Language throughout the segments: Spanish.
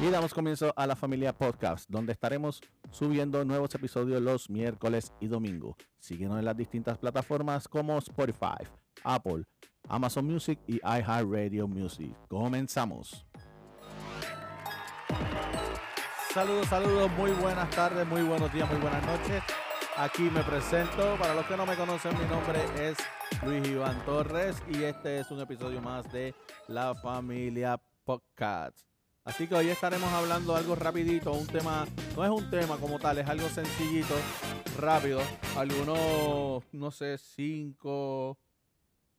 Y damos comienzo a la familia podcast, donde estaremos subiendo nuevos episodios los miércoles y domingo. Síguenos en las distintas plataformas como Spotify, Apple, Amazon Music y iHeartRadio Music. Comenzamos. Saludos, saludos, muy buenas tardes, muy buenos días, muy buenas noches. Aquí me presento. Para los que no me conocen, mi nombre es Luis Iván Torres y este es un episodio más de La Familia Podcast. Así que hoy estaremos hablando algo rapidito, un tema, no es un tema como tal, es algo sencillito, rápido. Algunos, no sé, cinco,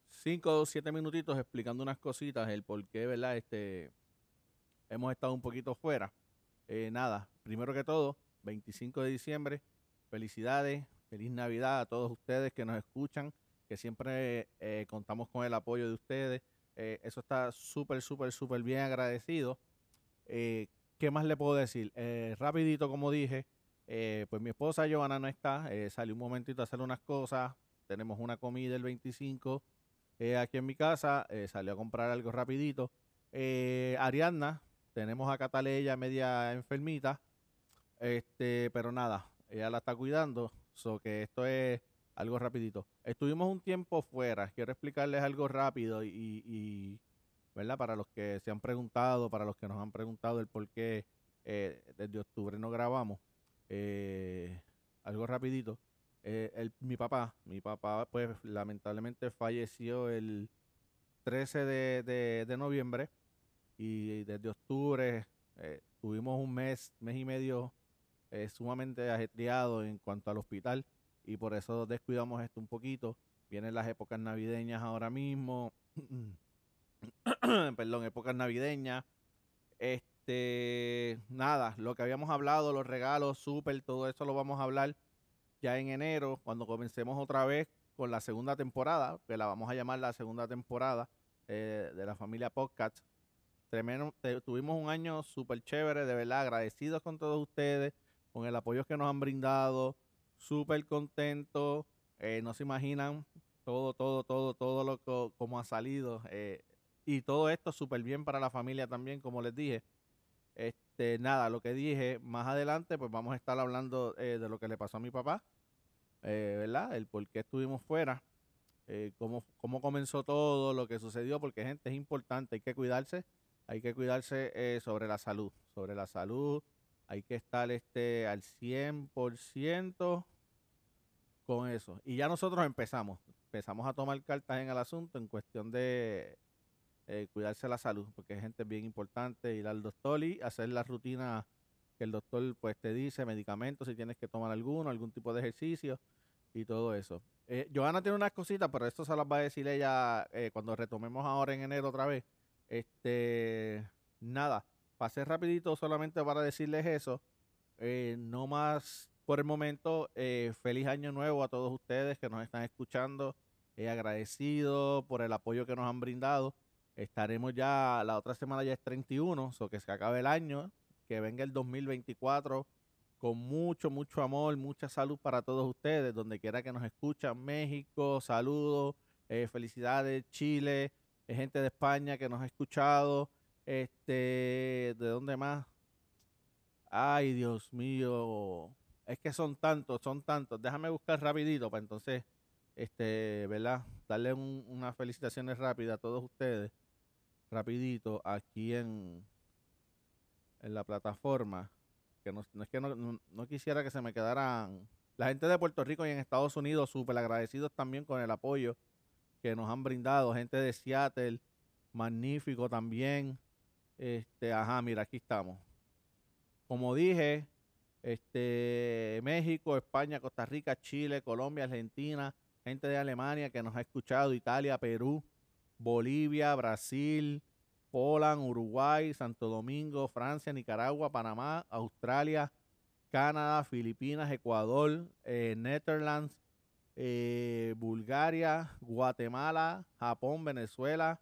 cinco o siete minutitos explicando unas cositas, el por qué, ¿verdad? Este, hemos estado un poquito fuera. Eh, nada, primero que todo, 25 de diciembre, felicidades, feliz Navidad a todos ustedes que nos escuchan, que siempre eh, contamos con el apoyo de ustedes. Eh, eso está súper, súper, súper bien agradecido. Eh, ¿Qué más le puedo decir? Eh, rapidito, como dije, eh, pues mi esposa Joana no está, salió un momentito a hacer unas cosas, tenemos una comida el 25 aquí en mi casa, salió a comprar algo rapidito. Ariadna, tenemos a Cataleya media enfermita, este, pero nada, ella la está cuidando, so que esto es algo rapidito. Estuvimos un tiempo fuera, quiero explicarles algo rápido y ¿verdad? Para los que se han preguntado, para los que nos han preguntado el por qué eh, desde octubre no grabamos, eh, algo rapidito. Eh, mi papá, mi papá pues lamentablemente falleció el 13 de, noviembre y desde octubre tuvimos un mes, mes y medio sumamente ajetreado en cuanto al hospital y por eso descuidamos esto un poquito. Vienen las épocas navideñas ahora mismo. perdón, épocas navideñas. Este, nada, lo que habíamos hablado, los regalos, súper, todo eso lo vamos a hablar ya en enero, cuando comencemos otra vez con la segunda temporada, que la vamos a llamar la segunda temporada eh, de la familia Podcast. Tremendo, tuvimos un año súper chévere, de verdad, agradecidos con todos ustedes, con el apoyo que nos han brindado, súper contentos, eh, no se imaginan todo, todo, todo, todo lo que como ha salido. Eh, y todo esto súper bien para la familia también, como les dije. Este, nada, lo que dije, más adelante, pues vamos a estar hablando eh, de lo que le pasó a mi papá, eh, ¿verdad? El por qué estuvimos fuera, eh, cómo, cómo comenzó todo, lo que sucedió, porque gente es importante, hay que cuidarse, hay que cuidarse sobre la salud, sobre la salud, hay que estar este, al 100% con eso. Y ya nosotros empezamos, empezamos a tomar cartas en el asunto en cuestión de eh, cuidarse la salud, porque es gente bien importante, ir al doctor y hacer la rutina que el doctor pues te dice, medicamentos, si tienes que tomar alguno, algún tipo de ejercicio y todo eso. Eh, Joana tiene unas cositas, pero esto se las va a decir ella eh, cuando retomemos ahora en enero otra vez. Este, nada, pasé rapidito solamente para decirles eso. Eh, no más por el momento. feliz año nuevo a todos ustedes que nos están escuchando. agradecido por el apoyo que nos han brindado. Estaremos ya, la otra semana ya es 31, o que se acabe el año, que venga el 2024 con mucho, mucho amor, mucha salud para todos ustedes, donde quiera que nos escuchan, México, saludos, eh, felicidades, Chile, eh, gente de España que nos ha escuchado, este, ¿de dónde más? Ay, Dios mío, es que son tantos, son tantos, déjame buscar rapidito para entonces, este, ¿verdad? Darle unas felicitaciones rápidas a todos ustedes rapidito aquí en, en la plataforma, que no, es que no, quisiera que se me quedaran la gente de Puerto Rico y en Estados Unidos súper agradecidos también con el apoyo que nos han brindado, gente de Seattle, magnífico también. Este, ajá, mira, aquí estamos. Como dije, este, México, España, Costa Rica, Chile, Colombia, Argentina, gente de Alemania que nos ha escuchado, Italia, Perú, Bolivia, Brasil, Poland, Uruguay, Santo Domingo, Francia, Nicaragua, Panamá, Australia, Canadá, Filipinas, Ecuador, eh, Netherlands, eh, Bulgaria, Guatemala, Japón, Venezuela,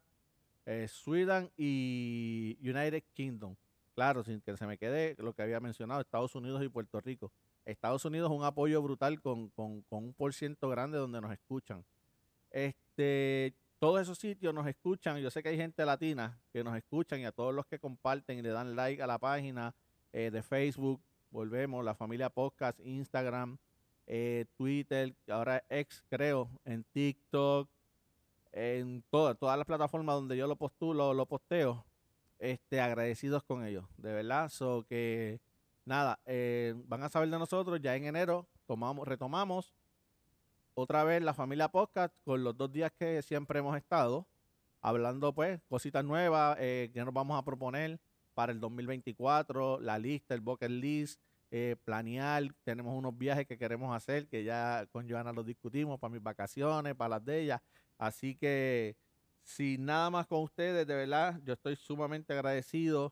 eh, Sweden y United Kingdom. Claro, sin que se me quede lo que había mencionado, Estados Unidos y Puerto Rico. Estados Unidos un apoyo brutal con, con, con un por ciento grande donde nos escuchan. Este, todos esos sitios nos escuchan. Yo sé que hay gente latina que nos escuchan y a todos los que comparten y le dan like a la página eh, de Facebook. Volvemos, la familia podcast, Instagram, eh, Twitter, ahora ex creo, en TikTok, en todas las plataformas donde yo lo postulo, lo posteo, este, agradecidos con ellos, de verdad. So que nada, eh, van a saber de nosotros ya en enero, tomamos, retomamos otra vez la familia podcast con los dos días que siempre hemos estado, hablando pues cositas nuevas eh, que nos vamos a proponer para el 2024, la lista, el bucket list, eh, planear, tenemos unos viajes que queremos hacer, que ya con Joana los discutimos para mis vacaciones, para las de ella. Así que, sin nada más con ustedes, de verdad, yo estoy sumamente agradecido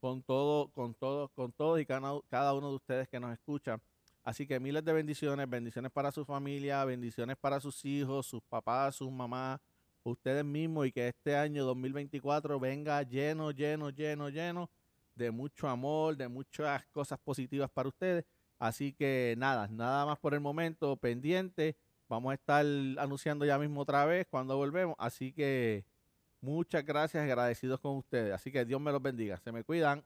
con todo, con todo, con todos y cada uno de ustedes que nos escuchan. Así que miles de bendiciones, bendiciones para su familia, bendiciones para sus hijos, sus papás, sus mamás, ustedes mismos y que este año 2024 venga lleno, lleno, lleno, lleno de mucho amor, de muchas cosas positivas para ustedes. Así que nada, nada más por el momento, pendiente. Vamos a estar anunciando ya mismo otra vez cuando volvemos. Así que muchas gracias, agradecidos con ustedes. Así que Dios me los bendiga. Se me cuidan.